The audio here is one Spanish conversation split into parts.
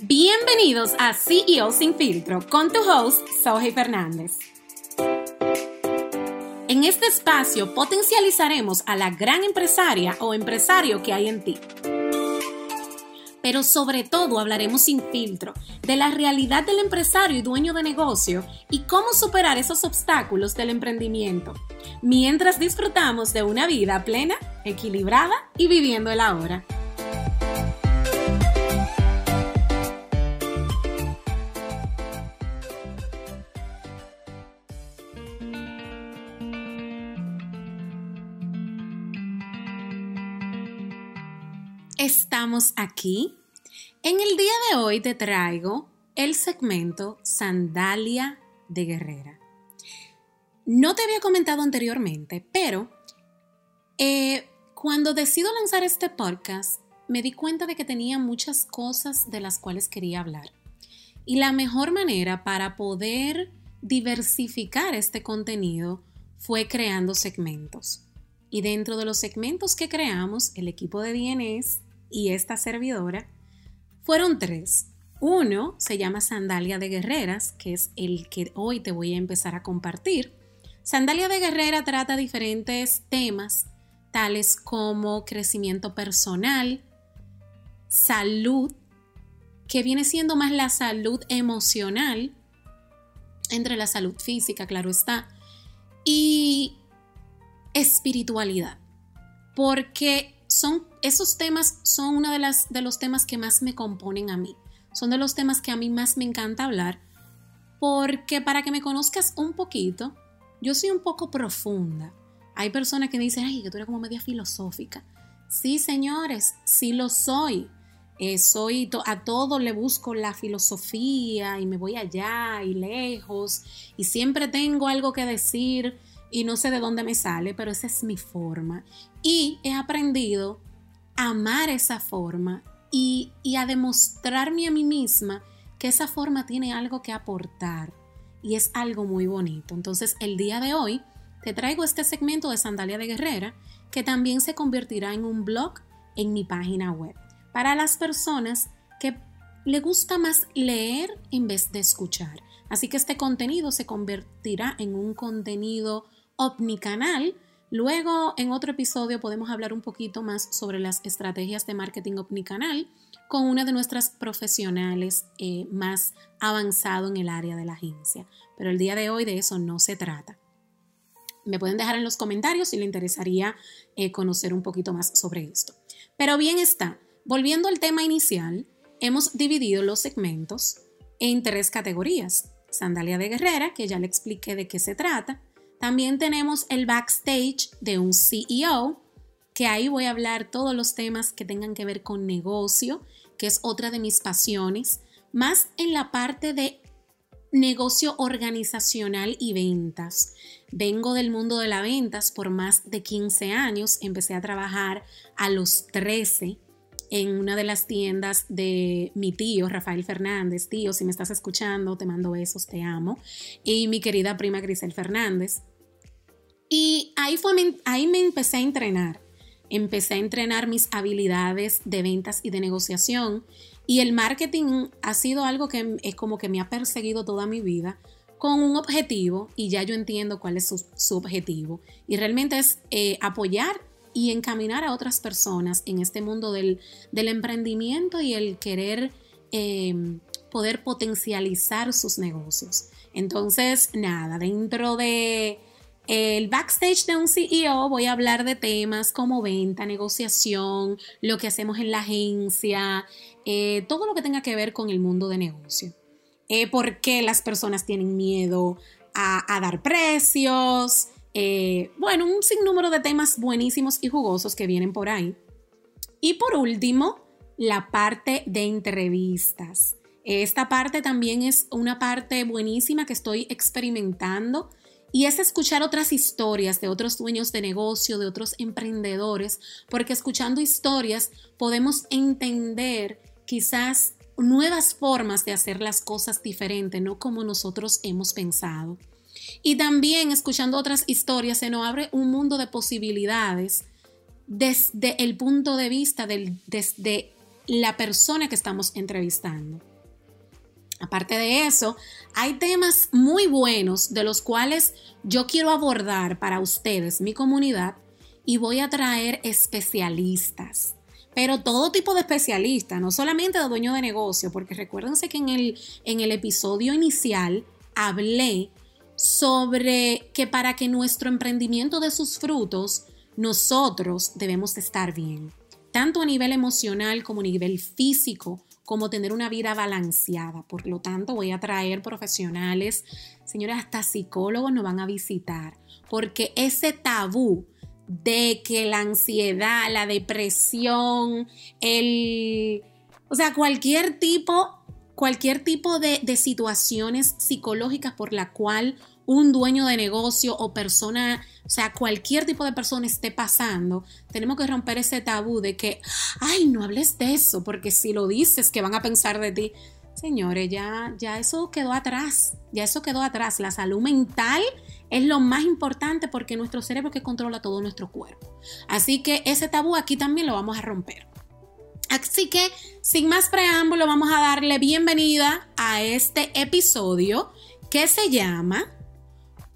Bienvenidos a CEO Sin Filtro con tu host, Soji Fernández. En este espacio potencializaremos a la gran empresaria o empresario que hay en ti. Pero sobre todo hablaremos sin filtro de la realidad del empresario y dueño de negocio y cómo superar esos obstáculos del emprendimiento, mientras disfrutamos de una vida plena, equilibrada y viviendo el ahora. Aquí. En el día de hoy te traigo el segmento Sandalia de Guerrera. No te había comentado anteriormente, pero eh, cuando decido lanzar este podcast, me di cuenta de que tenía muchas cosas de las cuales quería hablar. Y la mejor manera para poder diversificar este contenido fue creando segmentos. Y dentro de los segmentos que creamos, el equipo de DNS y esta servidora, fueron tres. Uno se llama Sandalia de Guerreras, que es el que hoy te voy a empezar a compartir. Sandalia de Guerrera trata diferentes temas, tales como crecimiento personal, salud, que viene siendo más la salud emocional, entre la salud física, claro está, y espiritualidad. Porque son, esos temas son uno de, las, de los temas que más me componen a mí. Son de los temas que a mí más me encanta hablar. Porque para que me conozcas un poquito, yo soy un poco profunda. Hay personas que dicen, ay, que tú eres como media filosófica. Sí, señores, sí lo soy. Eh, soy a todo le busco la filosofía y me voy allá y lejos y siempre tengo algo que decir y no sé de dónde me sale, pero esa es mi forma. Y he aprendido amar esa forma y, y a demostrarme a mí misma que esa forma tiene algo que aportar y es algo muy bonito. Entonces el día de hoy te traigo este segmento de Sandalia de Guerrera que también se convertirá en un blog en mi página web para las personas que le gusta más leer en vez de escuchar. Así que este contenido se convertirá en un contenido omnicanal. Luego, en otro episodio, podemos hablar un poquito más sobre las estrategias de marketing omnicanal con una de nuestras profesionales eh, más avanzado en el área de la agencia. Pero el día de hoy de eso no se trata. Me pueden dejar en los comentarios si le interesaría eh, conocer un poquito más sobre esto. Pero bien está, volviendo al tema inicial, hemos dividido los segmentos en tres categorías. Sandalia de Guerrera, que ya le expliqué de qué se trata. También tenemos el backstage de un CEO, que ahí voy a hablar todos los temas que tengan que ver con negocio, que es otra de mis pasiones, más en la parte de negocio organizacional y ventas. Vengo del mundo de las ventas por más de 15 años, empecé a trabajar a los 13 en una de las tiendas de mi tío, Rafael Fernández. Tío, si me estás escuchando, te mando besos, te amo. Y mi querida prima Grisel Fernández. Y ahí, fue, ahí me empecé a entrenar. Empecé a entrenar mis habilidades de ventas y de negociación. Y el marketing ha sido algo que es como que me ha perseguido toda mi vida con un objetivo y ya yo entiendo cuál es su, objetivo. Y realmente es eh, apoyar y encaminar a otras personas en este mundo del, emprendimiento y el querer em, poder potencializar sus negocios. Entonces, nada, dentro de el backstage de un CEO voy a hablar de temas como venta, negociación, lo que hacemos en la agencia, eh, todo lo que tenga que ver con el mundo de negocio. Eh, ¿Por qué las personas tienen miedo a dar precios? Eh, bueno, un sinnúmero de temas buenísimos y jugosos que vienen por ahí. Y por último, la parte de entrevistas. Esta parte también es una parte buenísima que estoy experimentando y es escuchar otras historias de otros dueños de negocio, de otros emprendedores, porque escuchando historias podemos entender quizás nuevas formas de hacer las cosas diferentes, no como nosotros hemos pensado. Y también escuchando otras historias se nos abre un mundo de posibilidades desde el punto de vista del, desde la persona que estamos entrevistando. Aparte de eso, hay temas muy buenos de los cuales yo quiero abordar para ustedes, mi comunidad, y voy a traer especialistas. Pero todo tipo de especialistas, no solamente de dueño de negocio, porque recuérdense que en el, en el episodio inicial hablé sobre que para que nuestro emprendimiento dé sus frutos, nosotros debemos estar bien, tanto a nivel emocional como a nivel físico, como tener una vida balanceada. Por lo tanto, voy a traer profesionales, señores, hasta psicólogos nos van a visitar, porque ese tabú de que la ansiedad, la depresión, el, o sea, cualquier tipo, cualquier tipo de, de situaciones psicológicas por la cual un dueño de negocio o persona, o sea, cualquier tipo de persona esté pasando, tenemos que romper ese tabú de que, ay, no hables de eso, porque si lo dices, que van a pensar de ti. Señores, ya, ya eso quedó atrás, ya eso quedó atrás. La salud mental es lo más importante porque nuestro cerebro que controla todo nuestro cuerpo. Así que ese tabú aquí también lo vamos a romper. Así que, sin más preámbulo, vamos a darle bienvenida a este episodio que se llama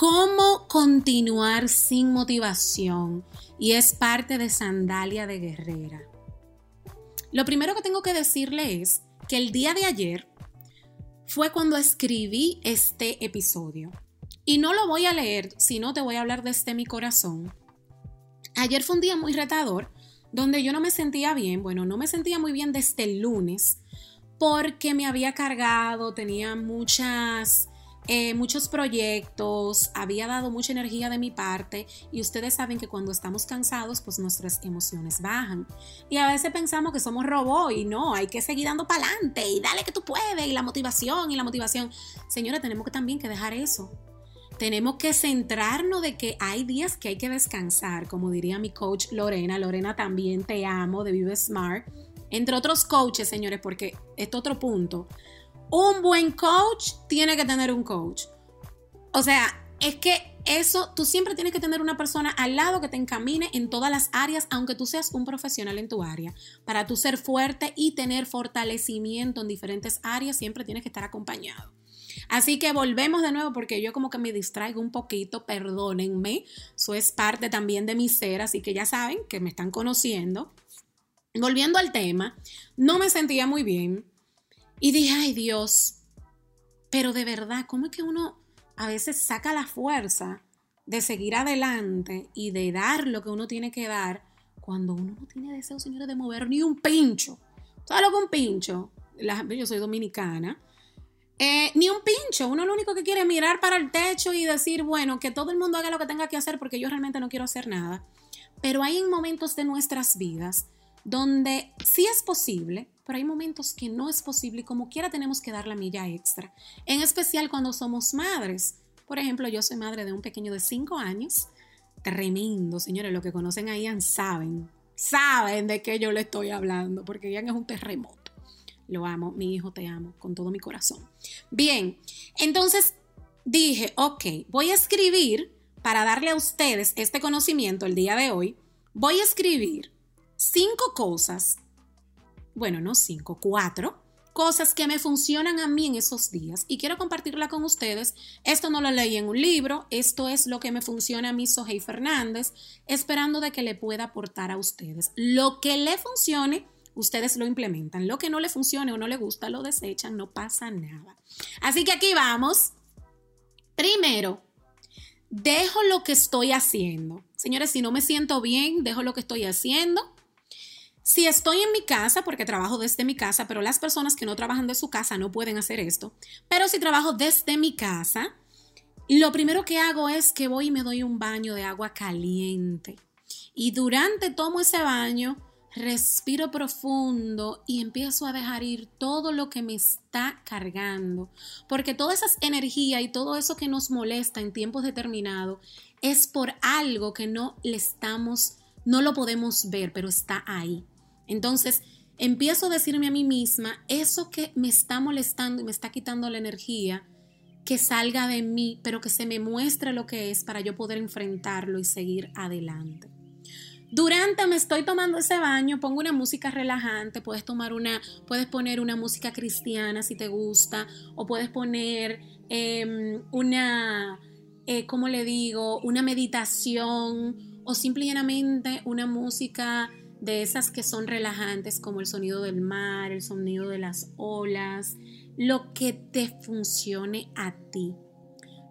¿Cómo continuar sin motivación? Y es parte de Sandalia de Guerrera. Lo primero que tengo que decirle es que el día de ayer fue cuando escribí este episodio. Y no lo voy a leer, sino te voy a hablar desde mi corazón. Ayer fue un día muy retador, donde yo no me sentía bien, bueno, no me sentía muy bien desde el lunes, porque me había cargado, tenía muchas eh, muchos proyectos, había dado mucha energía de mi parte y ustedes saben que cuando estamos cansados, pues nuestras emociones bajan. Y a veces pensamos que somos robots y no, hay que seguir dando para adelante y dale que tú puedes y la motivación y la motivación. Señora, tenemos que también que dejar eso. Tenemos que centrarnos de que hay días que hay que descansar, como diría mi coach Lorena. Lorena, también te amo de Vive Smart. Entre otros coaches, señores, porque este otro punto un buen coach tiene que tener un coach. O sea, es que eso, tú siempre tienes que tener una persona al lado que te encamine en todas las áreas, aunque tú seas un profesional en tu área. Para tú ser fuerte y tener fortalecimiento en diferentes áreas, siempre tienes que estar acompañado. Así que volvemos de nuevo porque yo como que me distraigo un poquito, perdónenme, eso es parte también de mi ser, así que ya saben que me están conociendo. Volviendo al tema, no me sentía muy bien, y dije, ay Dios, pero de verdad, ¿cómo es que uno a veces saca la fuerza de seguir adelante y de dar lo que uno tiene que dar cuando uno no tiene deseo, señores, de mover ni un pincho? ¿Sabes lo que un pincho? yo soy dominicana. Eh, ni un pincho, uno lo único que quiere es mirar para el techo y decir, bueno, que todo el mundo haga lo que tenga que hacer porque yo realmente no quiero hacer nada. Pero hay momentos de nuestras vidas donde sí es posible, pero hay momentos que no es posible y como quiera tenemos que dar la milla extra, en especial cuando somos madres. Por ejemplo, yo soy madre de un pequeño de 5 años, tremendo, señores, lo que conocen a Ian saben, saben de qué yo le estoy hablando, porque Ian es un terremoto. Lo amo, mi hijo te amo con todo mi corazón. Bien, entonces dije, ok, voy a escribir para darle a ustedes este conocimiento el día de hoy. Voy a escribir cinco cosas bueno, no cinco, cuatro cosas que me funcionan a mí en esos días y quiero compartirla con ustedes. Esto no lo leí en un libro, esto es lo que me funciona a mí, Sohey Fernández, esperando de que le pueda aportar a ustedes. Lo que le funcione, ustedes lo implementan. Lo que no le funcione o no le gusta, lo desechan, no pasa nada. Así que aquí vamos. Primero, dejo lo que estoy haciendo. Señores, si no me siento bien, dejo lo que estoy haciendo si estoy en mi casa, porque trabajo desde mi casa, pero las personas que no trabajan de su casa no pueden hacer esto, pero si trabajo desde mi casa, lo primero que hago es que voy y me doy un baño de agua caliente. Y durante tomo ese baño, respiro profundo y empiezo a dejar ir todo lo que me está cargando. Porque toda esa energía y todo eso que nos molesta en tiempos determinados es por algo que no le estamos, no lo podemos ver, pero está ahí. Entonces, empiezo a decirme a mí misma, eso que me está molestando y me está quitando la energía, que salga de mí, pero que se me muestre lo que es para yo poder enfrentarlo y seguir adelante. Durante me estoy tomando ese baño, pongo una música relajante, puedes tomar una, puedes poner una música cristiana si te gusta, o puedes poner em, una, eh, ¿cómo le digo? Una meditación, o simplemente una música de esas que son relajantes, como el sonido del mar, el sonido de las olas, lo que te funcione a ti.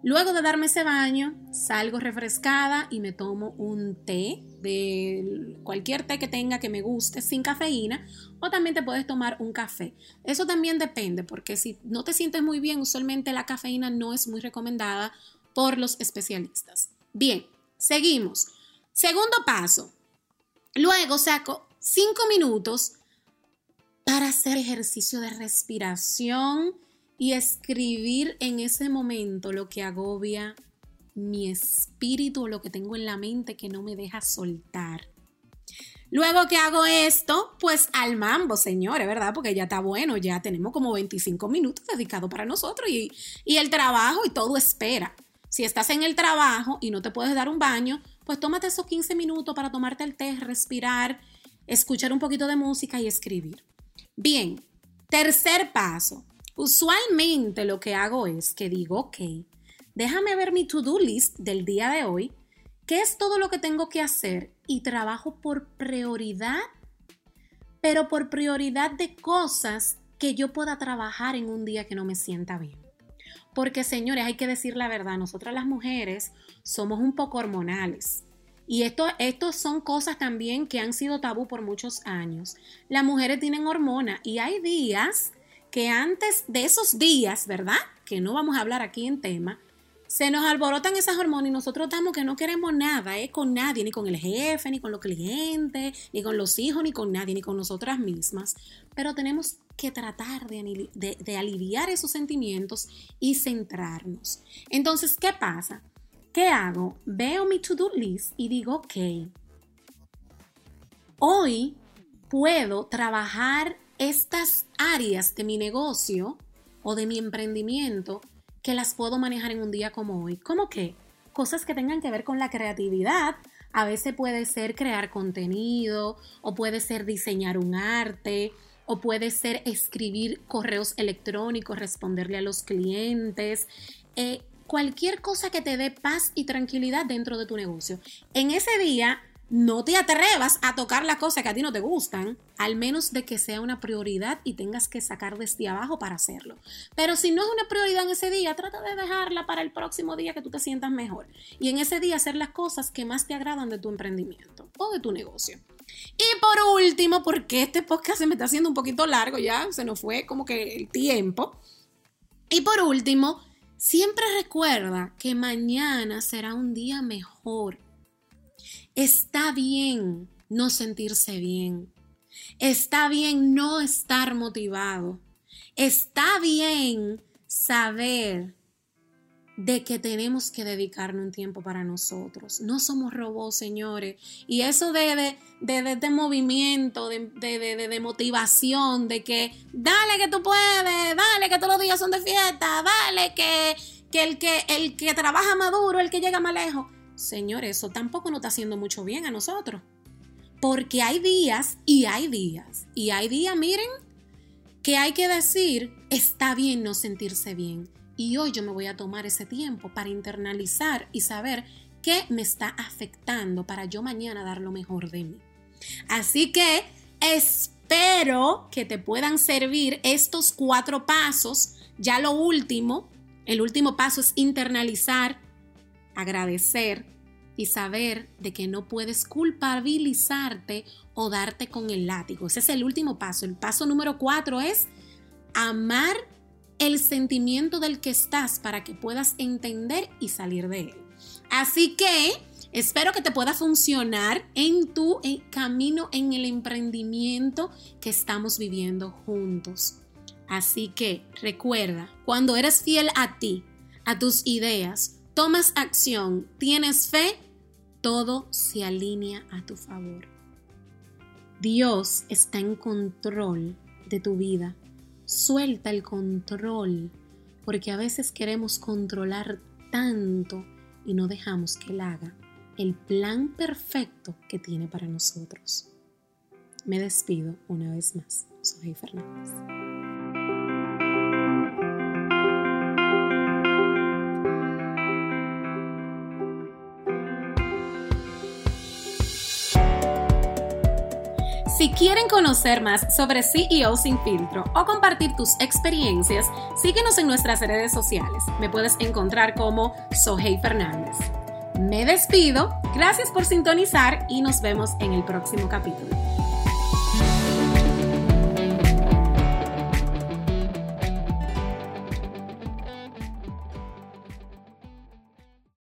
Luego de darme ese baño, salgo refrescada y me tomo un té de cualquier té que tenga que me guste sin cafeína o también te puedes tomar un café. Eso también depende porque si no te sientes muy bien, usualmente la cafeína no es muy recomendada por los especialistas. Bien, seguimos. Segundo paso. Luego saco cinco minutos para hacer ejercicio de respiración y escribir en ese momento lo que agobia mi espíritu lo que tengo en la mente que no me deja soltar. Luego que hago esto, pues al mambo, señores, ¿verdad? Porque ya está bueno, ya tenemos como 25 minutos dedicados para nosotros y, y el trabajo y todo espera. Si estás en el trabajo y no te puedes dar un baño, pues tómate esos 15 minutos para tomarte el té, respirar, escuchar un poquito de música y escribir. Bien, tercer paso, Usualmente lo que hago es que digo, ok, déjame ver mi to-do list del día de hoy, qué es todo lo que tengo que hacer y trabajo por prioridad, pero por prioridad de cosas que yo pueda trabajar en un día que no me sienta bien. Porque señores, hay que decir la verdad, nosotras las mujeres somos un poco hormonales. Y esto, esto son cosas también que han sido tabú por muchos años. Las mujeres tienen hormona y hay días que antes de esos días, ¿verdad? Que no vamos a hablar aquí en tema, se nos alborotan esas hormonas y nosotros estamos que no queremos nada, ¿eh? Con nadie, ni con el jefe, ni con los clientes, ni con los hijos, ni con nadie, ni con nosotras mismas. Pero tenemos que tratar de, de aliviar esos sentimientos y centrarnos. Entonces, ¿qué pasa? ¿Qué hago? Veo mi to-do list y digo, ok, hoy puedo trabajar estas áreas de mi negocio o de mi emprendimiento que las puedo manejar en un día como hoy. ¿Cómo qué? Cosas que tengan que ver con la creatividad. A veces puede ser crear contenido o puede ser diseñar un arte o puede ser escribir correos electrónicos, responderle a los clientes. Eh, cualquier cosa que te dé paz y tranquilidad dentro de tu negocio. En ese día no te atrevas a tocar las cosas que a ti no te gustan, al menos de que sea una prioridad y tengas que sacar desde abajo para hacerlo. Pero si no es una prioridad en ese día, trata de dejarla para el próximo día que tú te sientas mejor. Y en ese día hacer las cosas que más te agradan de tu emprendimiento o de tu negocio. Y por último, porque este podcast se me está haciendo un poquito largo ya, se nos fue como que el tiempo. Y por último, siempre recuerda que mañana será un día mejor Está bien no sentirse bien. Está bien no estar motivado. Está bien saber de que tenemos que dedicarnos un tiempo para nosotros. No somos robots, señores. Y eso de, de, de, de movimiento, de, motivación, de que dale que tú puedes, dale que todos los días son de fiesta, dale que, que, el, que el que trabaja maduro, el que llega más lejos. Señor, eso tampoco nos está haciendo mucho bien a nosotros. Porque hay días y hay días. Y hay días, miren, que hay que decir, está bien no sentirse bien. Y hoy yo me voy a tomar ese tiempo para internalizar y saber qué me está afectando para yo mañana dar lo mejor de mí. Así que espero que te puedan servir estos cuatro pasos. Ya lo último, el último paso es internalizar agradecer y saber de que no puedes culpabilizarte o darte con el látigo. Ese es el último paso. El paso número cuatro es amar el sentimiento del que estás para que puedas entender y salir de él. Así que espero que te pueda funcionar en tu eh, camino en el emprendimiento que estamos viviendo juntos. Así que recuerda, cuando eres fiel a ti, a tus ideas, tomas acción, tienes fe, todo se alinea a tu favor. Dios está en control de tu vida. Suelta el control, porque a veces queremos controlar tanto y no dejamos que Él haga el plan perfecto que tiene para nosotros. Me despido una vez más. Soy Fernández. Si quieren conocer más sobre CEO sin filtro o compartir tus experiencias, síguenos en nuestras redes sociales. Me puedes encontrar como Sohey Fernández. Me despido, gracias por sintonizar y nos vemos en el próximo capítulo.